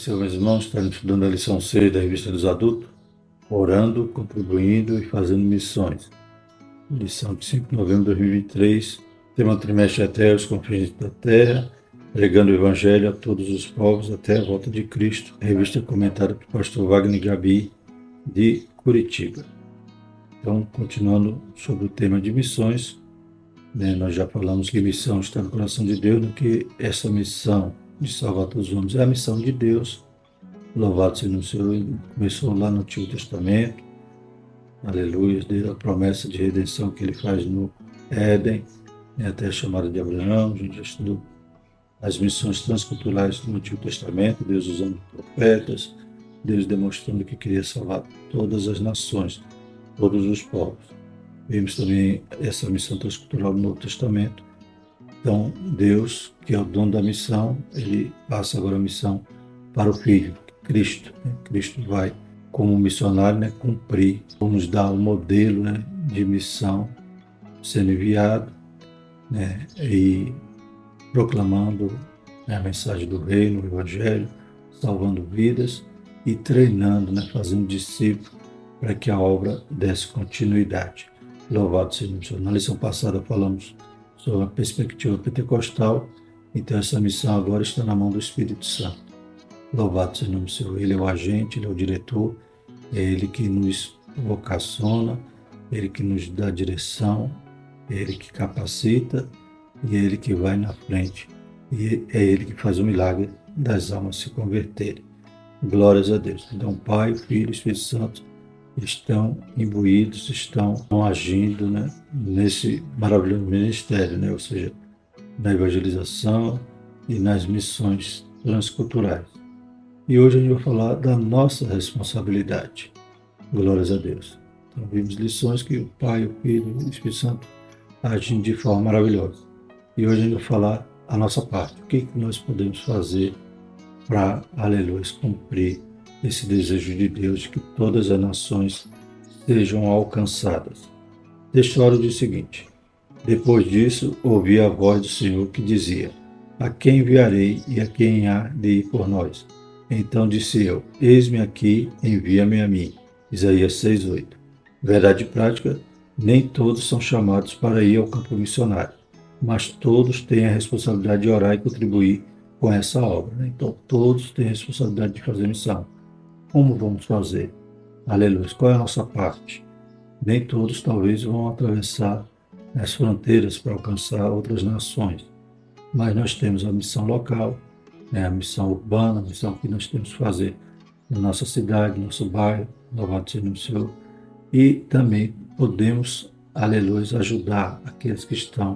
Senhor, meus irmãos, estamos estudando a lição 6 da revista dos adultos, orando, contribuindo e fazendo missões. Lição de 5 de novembro de 2023, tema trimestre até os confins da terra, pregando o evangelho a todos os povos até a volta de Cristo, revista comentada pelo pastor Wagner Gabi, de Curitiba. Então, continuando sobre o tema de missões, né, nós já falamos que missão está no coração de Deus, no que essa missão de salvar todos os homens é a missão de Deus. Louvado seja o Senhor. Começou lá no Antigo Testamento, aleluia, desde a promessa de redenção que ele faz no Éden, né, até a chamada de Abraão, a gente já estudou as missões transculturais do Antigo Testamento, Deus usando profetas, Deus demonstrando que queria salvar todas as nações todos os povos. Vimos também essa missão transcultural no Novo Testamento. Então, Deus, que é o dono da missão, ele passa agora a missão para o Filho, Cristo. Né? Cristo vai, como missionário, né, cumprir, nos dar o um modelo né, de missão, sendo enviado né, e proclamando né, a mensagem do reino, o Evangelho, salvando vidas e treinando, né, fazendo discípulos para que a obra desse continuidade. Louvado seja o Senhor. Na lição passada falamos sobre a perspectiva pentecostal, então essa missão agora está na mão do Espírito Santo. Louvado seja o nome do Senhor. Ele é o agente, ele é o diretor, é ele que nos vocaciona, ele que nos dá direção, é ele que capacita e é ele que vai na frente. E é ele que faz o milagre das almas se converterem. Glórias a Deus. Então, Pai, Filho e Espírito Santo estão imbuídos, estão agindo né, nesse maravilhoso ministério, né, ou seja, na evangelização e nas missões transculturais. E hoje a gente vai falar da nossa responsabilidade. Glórias a Deus. Então, vimos lições que o Pai, o Filho e o Espírito Santo agem de forma maravilhosa. E hoje a gente vai falar a nossa parte. O que, que nós podemos fazer para, aleluia, cumprir esse desejo de Deus de que todas as nações sejam alcançadas. Diz o seguinte: Depois disso, ouvi a voz do Senhor que dizia: A quem enviarei e a quem há de ir por nós? Então disse eu: Eis-me aqui, envia-me a mim. Isaías 6:8. Verdade prática: nem todos são chamados para ir ao campo missionário, mas todos têm a responsabilidade de orar e contribuir com essa obra. Né? Então, todos têm a responsabilidade de fazer missão. Como vamos fazer? Aleluia. Qual é a nossa parte? Nem todos talvez vão atravessar as fronteiras para alcançar outras nações, mas nós temos a missão local, né, a missão urbana, a missão que nós temos que fazer na nossa cidade, no nosso bairro, louvado seja o Senhor, e também podemos, aleluia, ajudar aqueles que estão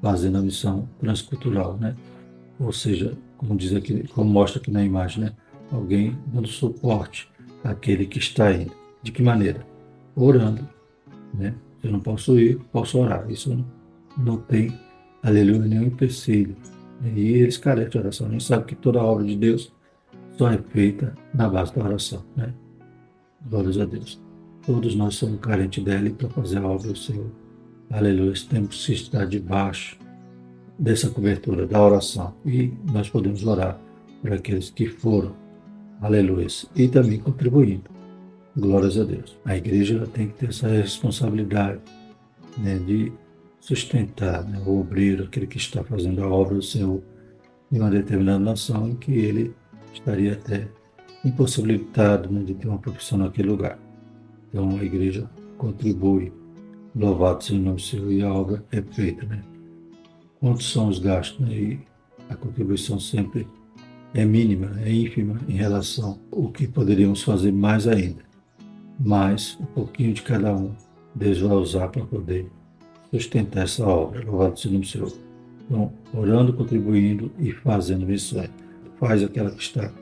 fazendo a missão transcultural, né? Ou seja, como diz aqui, como mostra aqui na imagem, né? Alguém dando suporte àquele que está indo. De que maneira? Orando. Né? Eu não posso ir, posso orar. Isso não, não tem, aleluia, nenhum empecilho. E eles carecem de oração. A gente sabe que toda a obra de Deus só é feita na base da oração. Né? Glórias a Deus. Todos nós somos carentes dela para fazer a obra do Senhor. Aleluia. Temos que estar debaixo dessa cobertura da oração. E nós podemos orar para aqueles que foram Aleluia. E também contribuindo. Glórias a Deus. A igreja tem que ter essa responsabilidade né, de sustentar né, o obreiro, aquele que está fazendo a obra do Senhor em uma determinada nação em que ele estaria até impossibilitado né, de ter uma profissão naquele lugar. Então a igreja contribui. Louvado seja o nome do Senhor e a obra é feita. Né? Quantos são os gastos? Né? E a contribuição sempre é mínima, é ínfima em relação ao que poderíamos fazer mais ainda. Mas um pouquinho de cada um Deus vai usar para poder sustentar essa obra. Louvado seja o Senhor. Então, orando, contribuindo e fazendo missões. Faz aquela que está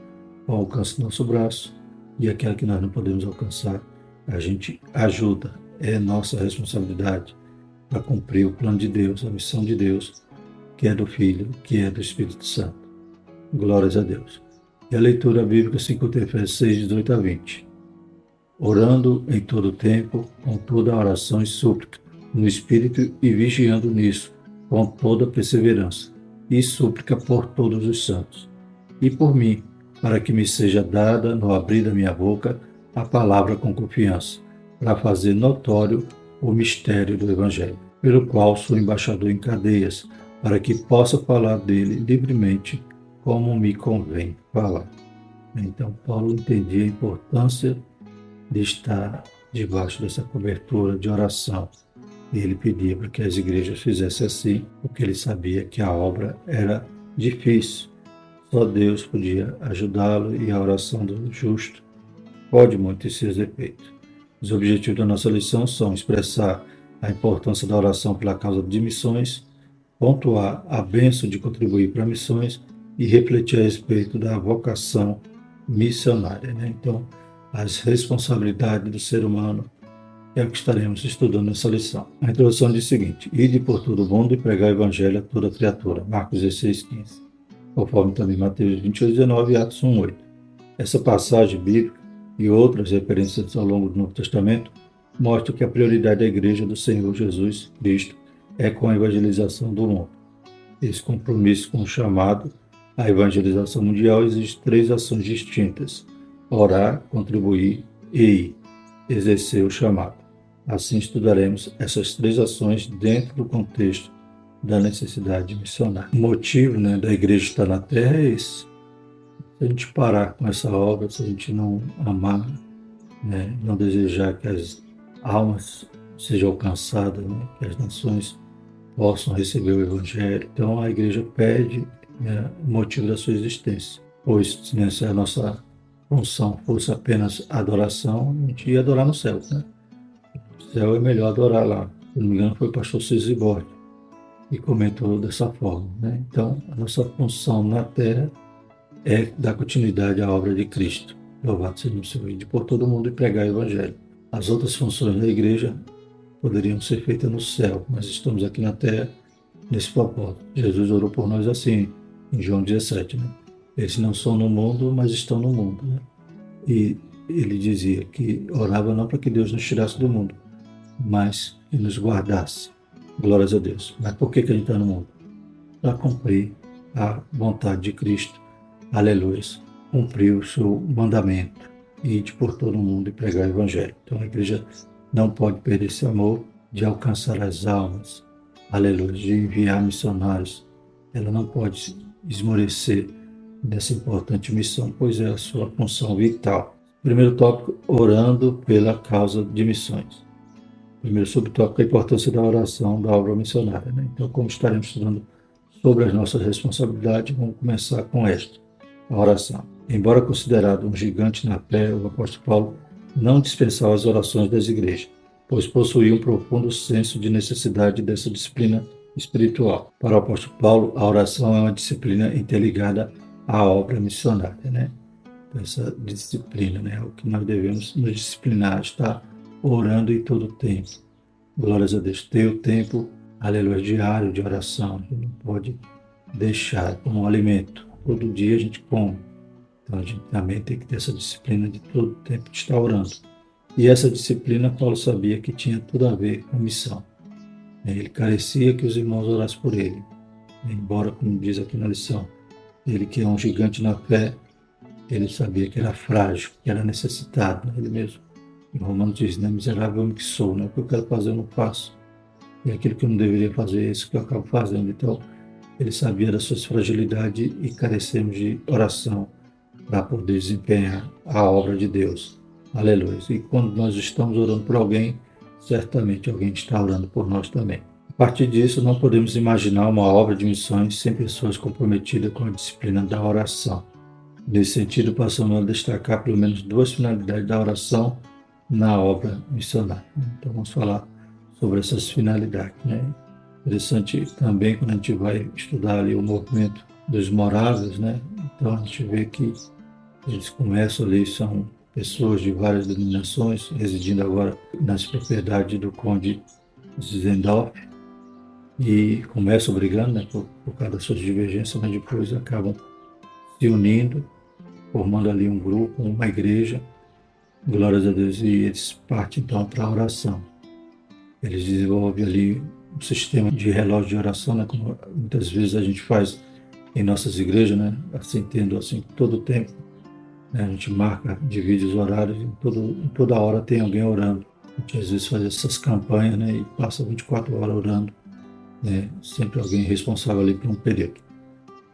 ao alcance do nosso braço e aquela que nós não podemos alcançar, a gente ajuda. É nossa responsabilidade para cumprir o plano de Deus, a missão de Deus, que é do Filho, que é do Espírito Santo. Glórias a Deus. E a leitura bíblica se encontra em Efésios 6, 18 a 20. Orando em todo tempo, com toda oração e súplica, no Espírito e vigiando nisso, com toda perseverança e súplica por todos os santos. E por mim, para que me seja dada, no abrir da minha boca, a palavra com confiança, para fazer notório o mistério do Evangelho, pelo qual sou embaixador em cadeias, para que possa falar dele livremente, como me convém falar. Então, Paulo entendia a importância de estar debaixo dessa cobertura de oração. E ele pedia para que as igrejas fizessem assim, porque ele sabia que a obra era difícil. Só Deus podia ajudá-lo e a oração do justo pode muito ter seus efeitos. Os objetivos da nossa lição são expressar a importância da oração pela causa de missões, pontuar a bênção de contribuir para missões e refletir a respeito da vocação missionária. Né? Então, as responsabilidades do ser humano é o que estaremos estudando nessa lição. A introdução diz o seguinte: Ide por todo o mundo e pregar o evangelho a toda criatura. Marcos 16, 15. Conforme também Mateus 28, 19 e Atos 1, 8. Essa passagem bíblica e outras referências ao longo do Novo Testamento mostram que a prioridade da Igreja do Senhor Jesus Cristo é com a evangelização do mundo. Esse compromisso com o chamado à evangelização mundial exige três ações distintas: orar, contribuir e exercer o chamado. Assim estudaremos essas três ações dentro do contexto da necessidade missionária. O motivo né, da igreja estar na terra é esse. Se a gente parar com essa obra, se a gente não amar, né, não desejar que as almas sejam alcançadas, né, que as nações possam receber o Evangelho, então a igreja perde né, o motivo da sua existência. Pois né, se a nossa função fosse apenas adoração, a gente ia adorar no céu. Né? No céu é melhor adorar lá. Se não me engano, foi o pastor Cissi Borges e comentou dessa forma. Né? Então, a nossa função na terra é dar continuidade à obra de Cristo. Louvado seja o Senhor, de por todo mundo e pregar o Evangelho. As outras funções da igreja poderiam ser feitas no céu, mas estamos aqui na terra nesse propósito. Jesus orou por nós assim, em João 17, né? Eles não são no mundo, mas estão no mundo, né? E ele dizia que orava não para que Deus nos tirasse do mundo, mas que nos guardasse. Glórias a Deus. Mas por que, que a gente está no mundo? Para cumprir a vontade de Cristo. Aleluia. Cumprir o seu mandamento. E ir por todo mundo e pregar o Evangelho. Então a igreja não pode perder esse amor de alcançar as almas. Aleluia. De enviar missionários. Ela não pode esmorecer nessa importante missão, pois é a sua função vital. Primeiro tópico, orando pela causa de missões. Primeiro subtópico, a importância da oração da obra missionária. Né? Então, como estaremos estudando sobre as nossas responsabilidades, vamos começar com esta, a oração. Embora considerado um gigante na fé, o apóstolo Paulo não dispensava as orações das igrejas, pois possuía um profundo senso de necessidade dessa disciplina espiritual. Para o apóstolo Paulo, a oração é uma disciplina interligada à obra missionária, né? Essa disciplina, né? O que nós devemos nos disciplinar, estar orando em todo o tempo. Glórias a Deus. Ter o tempo, aleluia, diário de oração. A gente não pode deixar como um alimento. Todo dia a gente come. Então a gente também tem que ter essa disciplina de todo o tempo de estar orando. E essa disciplina, Paulo sabia que tinha tudo a ver com missão. Ele carecia que os irmãos orassem por ele. Embora, como diz aqui na lição, ele que é um gigante na fé, ele sabia que era frágil, que era necessitado, né? ele mesmo em Romanos diz, né, miserável homem que sou, né, o que eu quero fazer eu não faço. E aquilo que eu não deveria fazer é isso que eu acabo fazendo. Então, ele sabia das suas fragilidades e carecemos de oração para poder desempenhar a obra de Deus. Aleluia. E quando nós estamos orando por alguém, certamente alguém está orando por nós também. A partir disso, não podemos imaginar uma obra de missões sem pessoas comprometidas com a disciplina da oração. Nesse sentido, passamos a destacar pelo menos duas finalidades da oração na obra missionária. Então vamos falar sobre essas finalidades. Né? Interessante também quando a gente vai estudar ali o movimento dos moráveis, né? Então a gente vê que eles começam ali, são pessoas de várias denominações, residindo agora nas propriedades do conde Zendorf, e começam brigando né, por, por causa das suas divergências, mas depois acabam se unindo, formando ali um grupo, uma igreja, Glórias a Deus. E eles partem então para a oração. Eles desenvolvem ali um sistema de relógio de oração, né? Como muitas vezes a gente faz em nossas igrejas, né? Assim, tendo assim todo o tempo A gente marca, divide os horários, e todo, toda hora tem alguém orando. A gente às vezes faz essas campanhas né? e passa 24 horas orando. Né? Sempre alguém responsável ali por um período.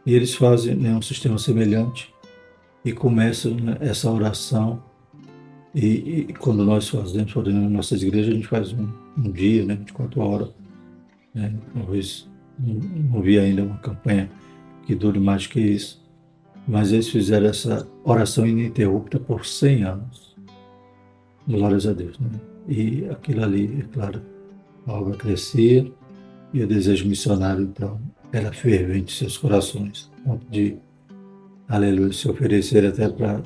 E eles fazem né, um sistema semelhante e começam né, essa oração. E, e, quando nós fazemos, fazemos nas nossas igrejas, a gente faz um, um dia, né, 24 horas. Né? Talvez não, não vi ainda uma campanha que dure mais que isso. Mas eles fizeram essa oração ininterrupta por 100 anos. Glórias a Deus. Né? E aquilo ali, é claro, a obra crescia e o desejo missionário, então, era fervente em seus corações, ponto de, aleluia, se oferecer até para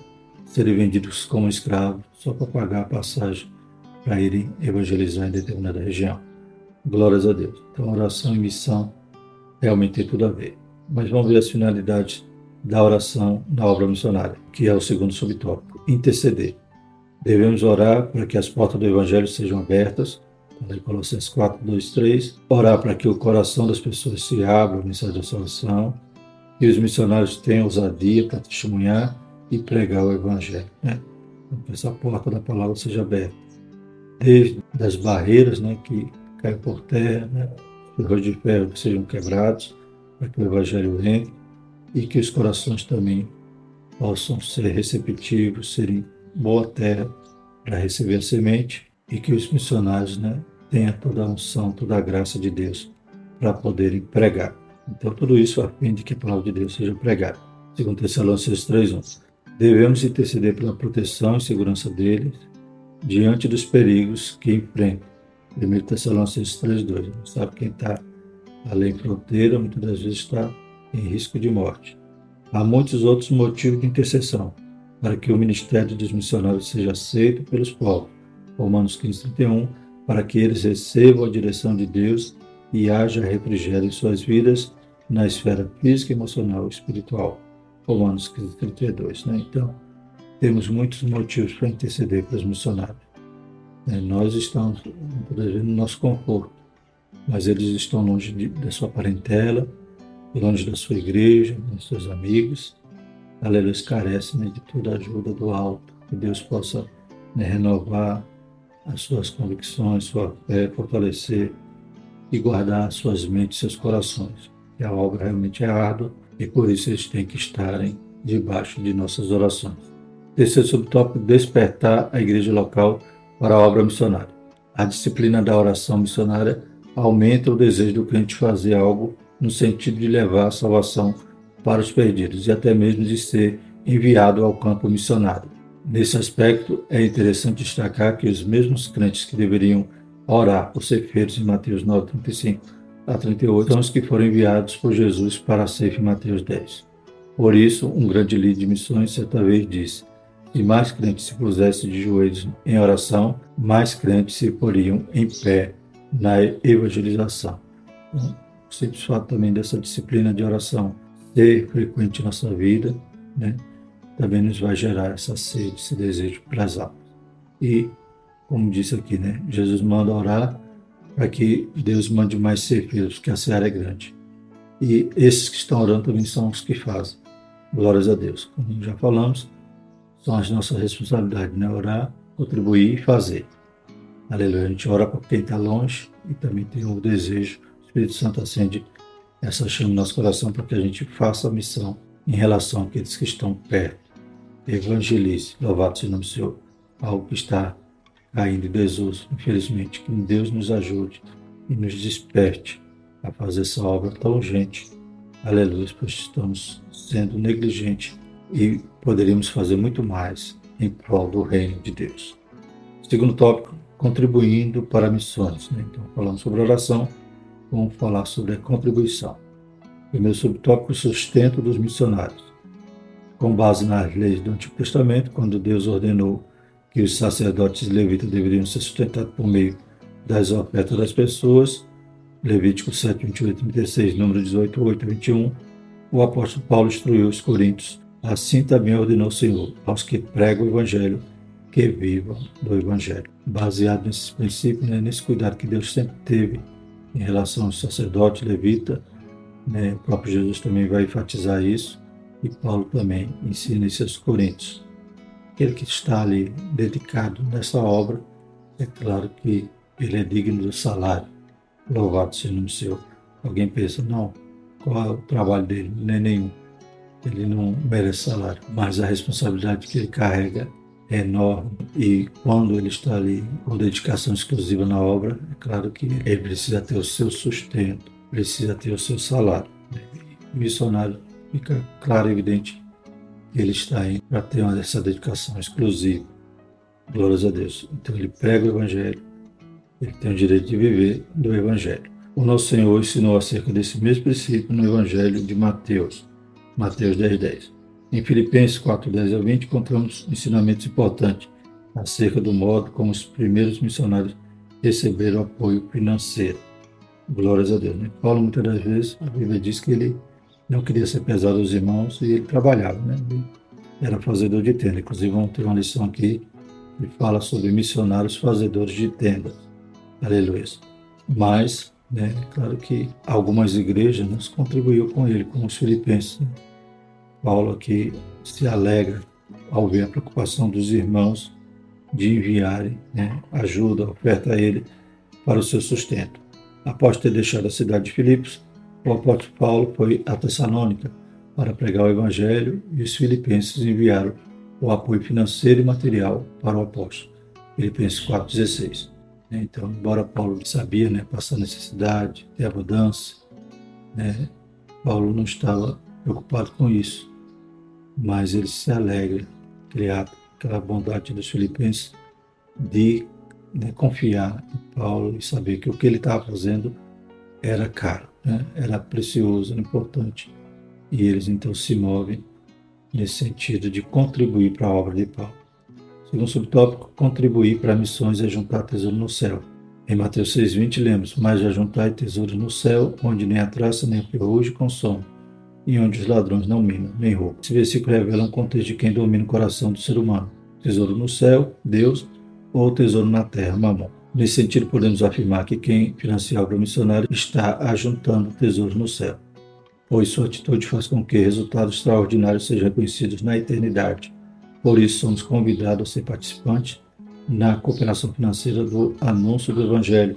serem vendidos como escravos, só para pagar a passagem para irem evangelizar em determinada região. Glórias a Deus. Então, oração e missão realmente tem tudo a ver. Mas vamos ver as finalidades da oração na obra missionária, que é o segundo subtópico, interceder. Devemos orar para que as portas do Evangelho sejam abertas, em Colossenses 4, 2, 3. Orar para que o coração das pessoas se abra à mensagem da salvação, que os missionários tenham ousadia para testemunhar e pregar o Evangelho. Né? Então, que essa porta da palavra seja aberta. Desde as barreiras né, que caem por terra, né, os de ferro sejam quebrados, para que o Evangelho entre e que os corações também possam ser receptivos, serem boa terra para receber a semente e que os missionários né, tenham toda a unção, toda a graça de Deus para poderem pregar. Então, tudo isso a fim de que a palavra de Deus seja pregada. Segundo Tessalonicenses 3.1 Devemos interceder pela proteção e segurança deles diante dos perigos que enfrentam. 1 Tessalonicenses 3.2 Sabe quem está além fronteira, muitas das vezes está em risco de morte. Há muitos outros motivos de intercessão para que o ministério dos missionários seja aceito pelos povos. Romanos 15, 31, para que eles recebam a direção de Deus e haja refrigério em suas vidas na esfera física, emocional e espiritual. Romanos 15, 32. Né? Então, temos muitos motivos para interceder para os missionários. É, nós estamos no nosso conforto, mas eles estão longe de, da sua parentela, longe da sua igreja, dos seus amigos. Aleluia, carecem né, de toda a ajuda do alto, que Deus possa né, renovar as suas convicções, sua fé, fortalecer e guardar suas mentes, seus corações. Que a obra realmente é árdua e por isso eles têm que estarem debaixo de nossas orações. Terceiro subtópico: despertar a igreja local para a obra missionária. A disciplina da oração missionária aumenta o desejo do crente fazer algo no sentido de levar a salvação para os perdidos e até mesmo de ser enviado ao campo missionário. Nesse aspecto, é interessante destacar que os mesmos crentes que deveriam orar por ser feitos em Mateus 9, 35 a 38 são os que foram enviados por Jesus para cefa em Mateus 10. Por isso, um grande líder de missões certa vez disse: se mais crentes se pusessem de joelhos em oração, mais crentes se poriam em pé na evangelização. Simples fato também dessa disciplina de oração ser frequente em nossa vida, né, também nos vai gerar essa sede, esse desejo para as almas. E, como disse aqui, né, Jesus manda orar para que Deus mande mais ceifeiros, que a seara é grande. E esses que estão orando também são os que fazem. Glórias a Deus. Como já falamos, são as nossas responsabilidades, né? Orar, contribuir e fazer. Aleluia. A gente ora para quem está longe e também tem o desejo. Espírito Santo acende essa chama no nosso coração para que a gente faça a missão em relação àqueles que estão perto. Evangelize. Louvado seja o nome do Senhor. Algo que está caindo em desuso, infelizmente. Que Deus nos ajude e nos desperte a fazer essa obra tão urgente. Aleluia, pois estamos sendo negligentes e poderíamos fazer muito mais em prol do reino de Deus. Segundo tópico, contribuindo para missões. Né? Então, falamos sobre oração, vamos falar sobre a contribuição. Primeiro subtópico, sustento dos missionários. Com base nas leis do Antigo Testamento, quando Deus ordenou que os sacerdotes levitas deveriam ser sustentados por meio das ofertas das pessoas, Levítico 7, 28 36, número 18, 8 21, o apóstolo Paulo instruiu os coríntios Assim também ordenou o Senhor aos que pregam o Evangelho que vivam do Evangelho. Baseado nesses princípios, né, nesse cuidado que Deus sempre teve em relação aos sacerdotes, levita, né, o próprio Jesus também vai enfatizar isso, e Paulo também ensina isso aos Coríntios. aquele que está ali dedicado nessa obra, é claro que ele é digno do salário. Louvado seja o seu. Alguém pensa, não, qual é o trabalho dele? Nem nenhum. Ele não merece salário, mas a responsabilidade que ele carrega é enorme e quando ele está ali com dedicação exclusiva na obra, é claro que ele precisa ter o seu sustento, precisa ter o seu salário. O missionário fica claro e evidente que ele está aí para ter essa dedicação exclusiva. Glórias a Deus. Então ele prega o Evangelho, ele tem o direito de viver do Evangelho. O nosso Senhor ensinou acerca desse mesmo princípio no Evangelho de Mateus, Mateus 10, 10. Em Filipenses 4, 10 a 20, encontramos ensinamentos importantes acerca do modo como os primeiros missionários receberam apoio financeiro. Glórias a Deus. Né? Paulo, muitas das vezes, a Bíblia diz que ele não queria ser pesado aos irmãos e ele trabalhava, né? Ele era fazedor de tenda. Inclusive, vamos ter uma lição aqui que fala sobre missionários fazedores de tendas. Aleluia. Mas né? Claro que algumas igrejas nos contribuíram com ele, como os filipenses. Né? Paulo aqui se alegra ao ver a preocupação dos irmãos de enviarem né, ajuda, oferta a ele para o seu sustento. Após ter deixado a cidade de Filipos, o apóstolo Paulo foi a Tessalônica para pregar o evangelho e os filipenses enviaram o apoio financeiro e material para o apóstolo. Filipenses 4,16. Né? Então, embora Paulo sabia né, passar necessidade, ter abundância, né, Paulo não estava preocupado com isso, mas ele se alegra, criar aquela bondade dos filipenses de né, confiar em Paulo e saber que o que ele estava fazendo era caro, né, era precioso, era importante. E eles então se movem nesse sentido de contribuir para a obra de Paulo. Segundo subtópico, contribuir para missões é juntar tesouro no céu. Em Mateus 6,20 lemos, mas já juntai tesouro no céu, onde nem a traça nem a ferrugem consome, e onde os ladrões não minam, nem roubam. Esse versículo revela um contexto de quem domina o coração do ser humano. Tesouro no céu, Deus, ou tesouro na terra, mamão. Nesse sentido, podemos afirmar que quem financia obra missionária está ajuntando tesouro no céu, pois sua atitude faz com que resultados extraordinários sejam reconhecidos na eternidade por isso, somos convidados a ser participantes na cooperação financeira do anúncio do Evangelho,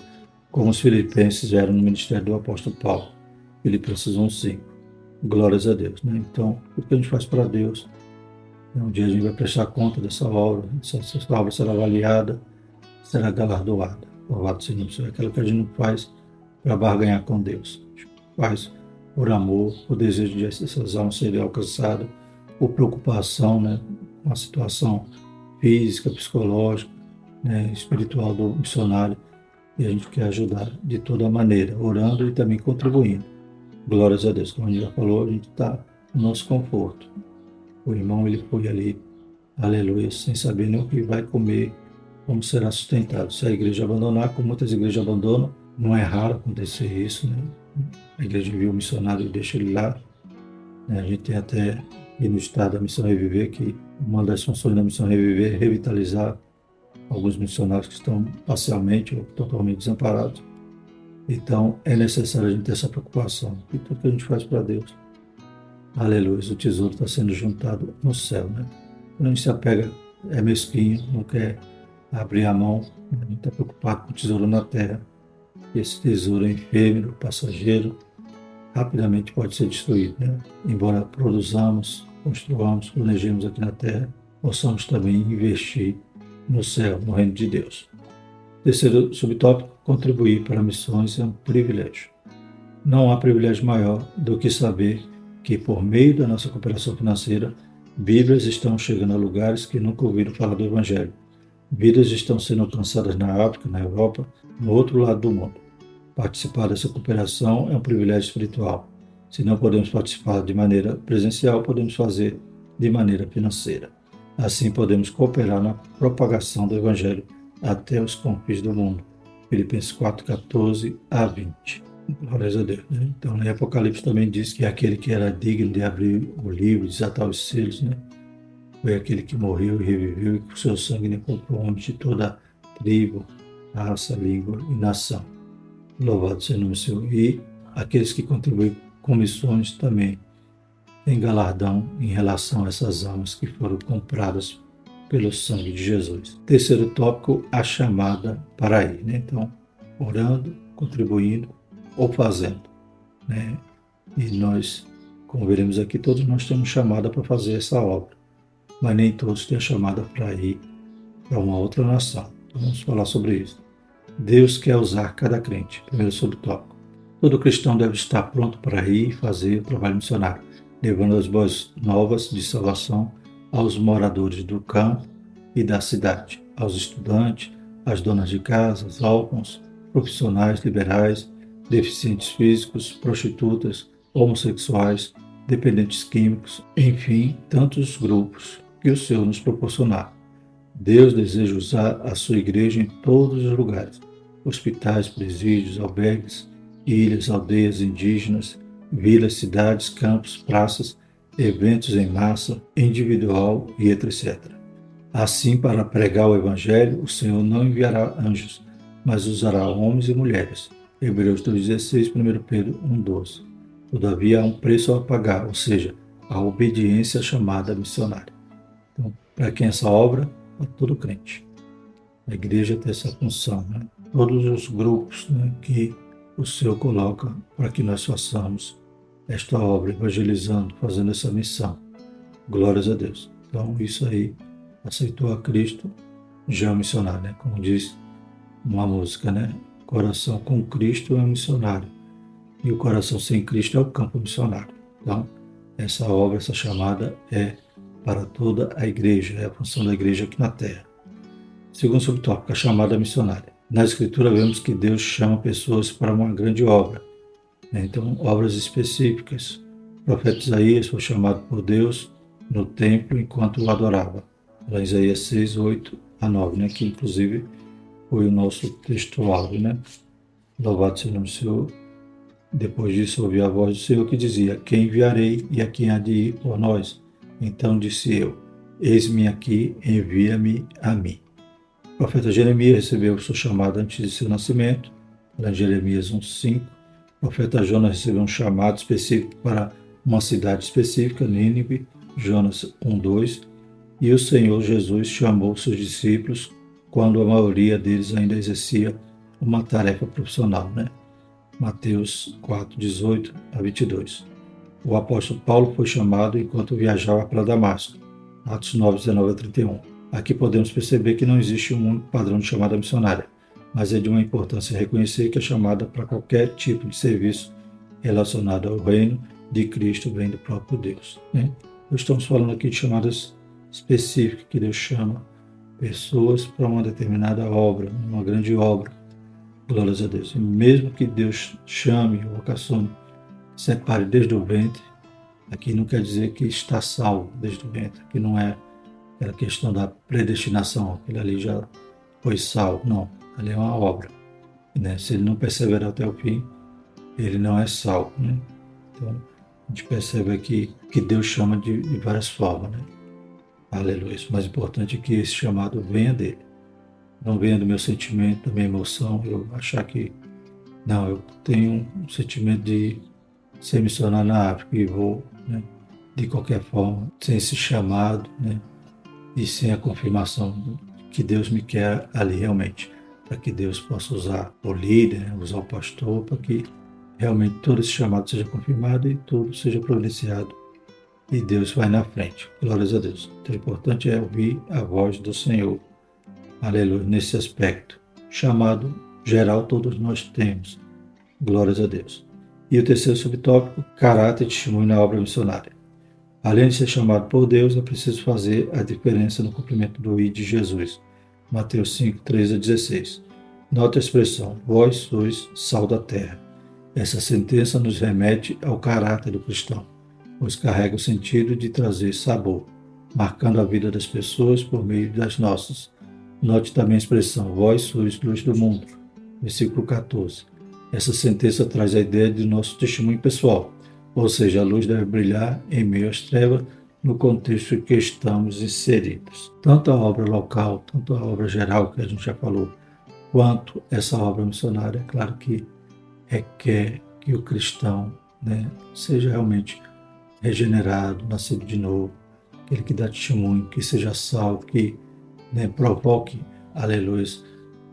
como os filipenses eram no ministério do apóstolo Paulo. Filipenses 1,5. Glórias a Deus. Né? Então, o que a gente faz para Deus? Um dia a gente vai prestar conta dessa obra, essa, obra será avaliada, será galardoada. Louvado seja o Senhor. Aquilo que a gente não faz para barganhar com Deus. A gente faz por amor, por desejo de essas almas serem alcançadas, por preocupação, né? uma situação física, psicológica, né, espiritual do missionário e a gente quer ajudar de toda maneira, orando e também contribuindo. Glórias a Deus. Como a gente já falou, a gente está no nosso conforto. O irmão ele foi ali, aleluia, sem saber nem o que vai comer, como será sustentado. Se a igreja abandonar, como muitas igrejas abandonam, não é raro acontecer isso, né? A igreja envia o missionário e deixa ele lá. Né? A gente tem até e no estado da Missão Reviver, que uma das funções da Missão Reviver é revitalizar alguns missionários que estão parcialmente ou totalmente desamparados. Então, é necessário a gente ter essa preocupação. E tudo que a gente faz para Deus, aleluia, o tesouro está sendo juntado no céu. Né? Quando a gente se apega, é mesquinho, não quer abrir a mão, a gente está preocupado com o tesouro na terra. Esse tesouro é efêmero, passageiro, rapidamente pode ser destruído. Né? Embora produzamos, construamos, planejemos aqui na Terra, possamos também investir no céu, no reino de Deus. Terceiro subtópico, contribuir para missões é um privilégio. Não há privilégio maior do que saber que, por meio da nossa cooperação financeira, Bíblias estão chegando a lugares que nunca ouviram falar do Evangelho. Vidas estão sendo alcançadas na África, na Europa, no outro lado do mundo. Participar dessa cooperação é um privilégio espiritual. Se não podemos participar de maneira presencial, podemos fazer de maneira financeira. Assim podemos cooperar na propagação do Evangelho até os confins do mundo. Filipenses 4, 14 a 20. Glórias a Deus. Né? Então, em Apocalipse também diz que aquele que era digno de abrir o livro, desatar os selos, né? foi aquele que morreu e reviveu e com seu sangue né, comprou homens de toda tribo, raça, língua e nação. Louvado seja o nome Senhor. E aqueles que contribuem com missões também têm galardão em relação a essas almas que foram compradas pelo sangue de Jesus. Terceiro tópico, a chamada para ir. Né? Então, orando, contribuindo ou fazendo. Né? E nós, como veremos aqui, todos nós temos chamada para fazer essa obra, mas nem todos têm chamada para ir para uma outra nação. Então, vamos falar sobre isso. Deus quer usar cada crente. Primeiro subtópico. Todo cristão deve estar pronto para ir e fazer o trabalho missionário, levando as boas novas de salvação aos moradores do campo e da cidade, aos estudantes, às donas de casa, aos órfãos, profissionais liberais, deficientes físicos, prostitutas, homossexuais, dependentes químicos, enfim, tantos grupos que o Senhor nos proporcionar. Deus deseja usar a sua igreja em todos os lugares: hospitais, presídios, albergues, ilhas, aldeias indígenas, vilas, cidades, campos, praças, eventos em massa, individual e etc. Assim, para pregar o Evangelho, o Senhor não enviará anjos, mas usará homens e mulheres. Hebreus 2,16, 1 Pedro 1,12. Todavia há um preço a pagar, ou seja, a obediência chamada missionária. Então, para quem essa obra? Para todo crente. A igreja tem essa função, né? Todos os grupos né, que o Senhor coloca para que nós façamos esta obra, evangelizando, fazendo essa missão. Glórias a Deus. Então, isso aí, aceitou a Cristo, já é missionário, né? Como diz uma música, né? Coração com Cristo é um missionário. E o coração sem Cristo é o campo missionário. Então, essa obra, essa chamada é para toda a igreja, é a função da igreja aqui na terra. Segundo subtópico, a chamada missionária. Na Escritura vemos que Deus chama pessoas para uma grande obra. Né? Então, obras específicas. O profeta Isaías foi chamado por Deus no templo enquanto o adorava. Lá em Isaías 6, 8 a 9, né? que inclusive foi o nosso texto-alvo. Né? Louvado seja o Senhor. Depois disso, ouvi a voz do Senhor que dizia: Quem enviarei e a quem há de ir por nós? Então disse eu: Eis-me aqui, envia-me a mim. O profeta Jeremias recebeu sua chamada antes de seu nascimento, lá em Jeremias 1,5. O profeta Jonas recebeu um chamado específico para uma cidade específica, Nínive, Jonas 1,2. E o Senhor Jesus chamou seus discípulos quando a maioria deles ainda exercia uma tarefa profissional, né? Mateus 4, 18 a 22. O apóstolo Paulo foi chamado enquanto viajava para Damasco, Atos 9, 19 a 31. Aqui podemos perceber que não existe um único padrão de chamada missionária, mas é de uma importância reconhecer que a chamada para qualquer tipo de serviço relacionado ao reino de Cristo vem do próprio Deus. Né? Estamos falando aqui de chamadas específicas que Deus chama pessoas para uma determinada obra, uma grande obra. Glórias a Deus. E mesmo que Deus chame vocacione, separe desde o ventre, aqui não quer dizer que está salvo desde o ventre, que não é aquela questão da predestinação, aquele ali já foi salvo. Não, ali é uma obra. Né? Se ele não perseverar até o fim, ele não é salvo. Né? Então, a gente percebe aqui que Deus chama de, de várias formas. Né? Aleluia. O mais importante é que esse chamado venha dele. Não venha do meu sentimento, da minha emoção, eu achar que, não, eu tenho um sentimento de ser missionário na África e vou, né, de qualquer forma, sem esse chamado, né, e sem a confirmação que Deus me quer ali realmente, para que Deus possa usar o líder, usar o pastor, para que realmente todo esse chamado seja confirmado e tudo seja providenciado e Deus vai na frente. Glórias a Deus. Então, o importante é ouvir a voz do Senhor. Aleluia. Nesse aspecto. Chamado geral, todos nós temos. Glórias a Deus. E o terceiro subtópico, caráter e testemunho na obra missionária. Além de ser chamado por Deus, é preciso fazer a diferença no cumprimento do I de Jesus. Mateus 5, 13 a 16. Nota a expressão: Vós sois sal da terra. Essa sentença nos remete ao caráter do cristão, pois carrega o sentido de trazer sabor, marcando a vida das pessoas por meio das nossas. Note também a expressão: Vós sois luz do mundo. Versículo 14. Essa sentença traz a ideia de nosso testemunho pessoal ou seja, a luz deve brilhar em meio às trevas no contexto em que estamos inseridos. Tanto a obra local, tanto a obra geral, que a gente já falou, quanto essa obra missionária, é claro que requer que o cristão né, seja realmente regenerado, nascido de novo, que aquele que dá testemunho, que seja salvo, que né, provoque, aleluia,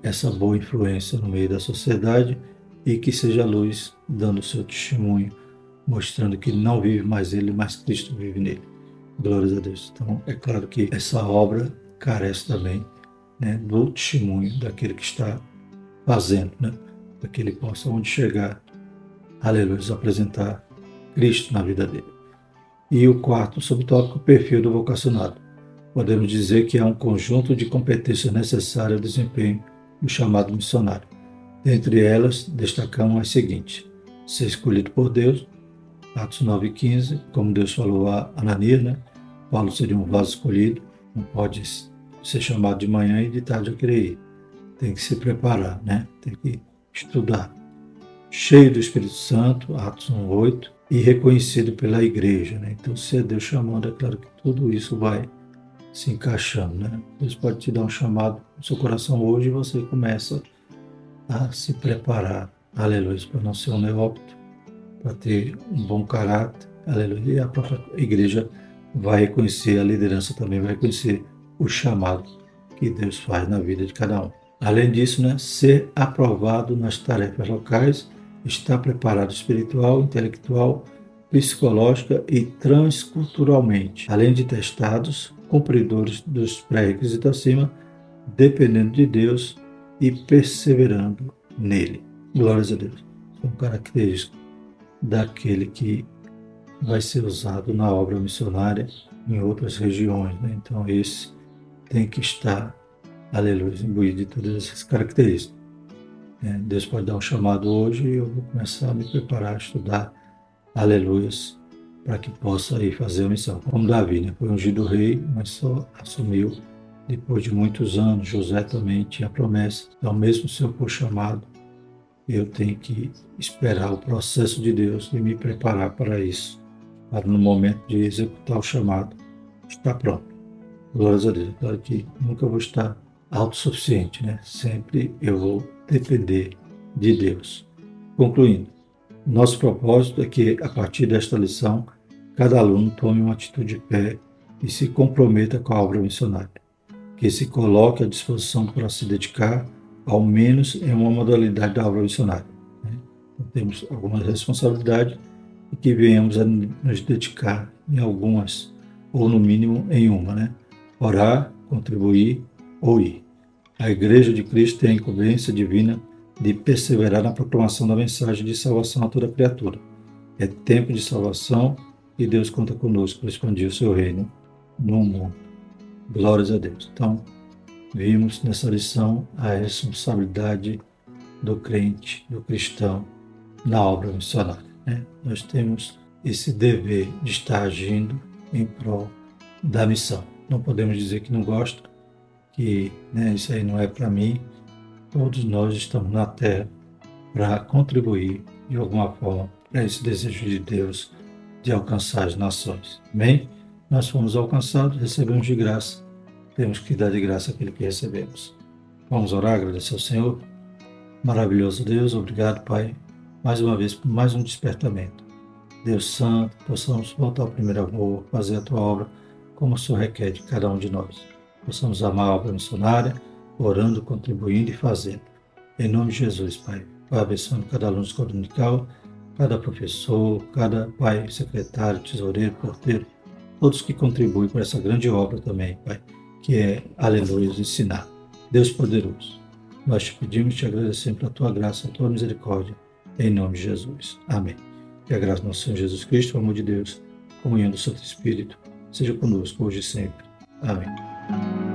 essa boa influência no meio da sociedade e que seja luz dando seu testemunho, mostrando que não vive mais ele, mas Cristo vive nele. Glórias a Deus. Então, é claro que essa obra carece também né, do testemunho daquele que está fazendo, né, para que ele possa, onde chegar, aleluia, apresentar Cristo na vida dele. E o quarto subtópico, perfil do vocacionado. Podemos dizer que é um conjunto de competências necessárias ao desempenho do chamado missionário. Dentre elas, destacamos as seguintes: ser escolhido por Deus, Atos 9,15, como Deus falou a Ananias, né? Paulo seria um vaso escolhido, não pode ser chamado de manhã e de tarde eu ir. Tem que se preparar, né? Tem que estudar. Cheio do Espírito Santo, Atos 1,8, e reconhecido pela igreja, né? Então, se é Deus chamando, é claro que tudo isso vai se encaixando, né? Deus pode te dar um chamado no seu coração hoje e você começa a se preparar, aleluia, para não ser um neópito, para ter um bom caráter, aleluia, e a própria igreja vai reconhecer, a liderança também vai reconhecer o chamado que Deus faz na vida de cada um. Além disso, né, ser aprovado nas tarefas locais, estar preparado espiritual, intelectual, psicológica e transculturalmente, além de testados, cumpridores dos pré-requisitos acima, dependendo de Deus e perseverando nele. Glórias a Deus. São características daquele que vai ser usado na obra missionária em outras regiões. Né? Então, esse tem que estar, aleluia, imbuído de todas essas características. É, Deus pode dar um chamado hoje e eu vou começar a me preparar a estudar, aleluias, para que possa ir fazer a missão. Como Davi, né? foi ungido rei, mas só assumiu depois de muitos anos. José também tinha promessa. Então, mesmo se eu for chamado, eu tenho que esperar o processo de Deus e me preparar para isso para no momento de executar o chamado, estar pronto. Glórias a Deus. Claro que nunca vou estar autossuficiente, né? Sempre eu vou depender de Deus. Concluindo, nosso propósito é que, a partir desta lição, cada aluno tome uma atitude de fé e se comprometa com a obra missionária, que se coloque à disposição para se dedicar, ao menos em uma modalidade da obra missionária. Né? Então, temos algumas responsabilidades e que venhamos a nos dedicar em algumas, ou no mínimo em uma, né? Orar, contribuir ou ir. A Igreja de Cristo tem a incumbência divina de perseverar na proclamação da mensagem de salvação a toda criatura. É tempo de salvação e Deus conta conosco para expandir o seu reino no mundo. Glórias a Deus. Então, vimos nessa lição a responsabilidade do crente, do cristão, na obra missionária. Né? Nós temos esse dever de estar agindo em prol da missão. Não podemos dizer que não gosta, que né, isso aí não é para mim. Todos nós estamos na Terra para contribuir de alguma forma para esse desejo de Deus de alcançar as nações. Amém? Nós fomos alcançados, recebemos de graça, temos que dar de graça aquilo que recebemos. Vamos orar, agradecer ao Senhor. Maravilhoso Deus, obrigado, Pai, mais uma vez por mais um despertamento. Deus Santo, possamos voltar ao primeiro amor, fazer a tua obra como o Senhor requer de cada um de nós. Possamos amar a obra missionária, orando, contribuindo e fazendo. Em nome de Jesus, Pai. Vai abençoando cada aluno escola dominical, cada professor, cada pai, secretário, tesoureiro, porteiro, todos que contribuem para essa grande obra também, Pai, que é, aleluia, ensinar. Deus poderoso, nós te pedimos e te agradecemos pela tua graça, a tua misericórdia em nome de Jesus. Amém. Que a graça do nosso Senhor Jesus Cristo, o amor de Deus, comunhão do Santo Espírito, seja conosco hoje e sempre. Amém.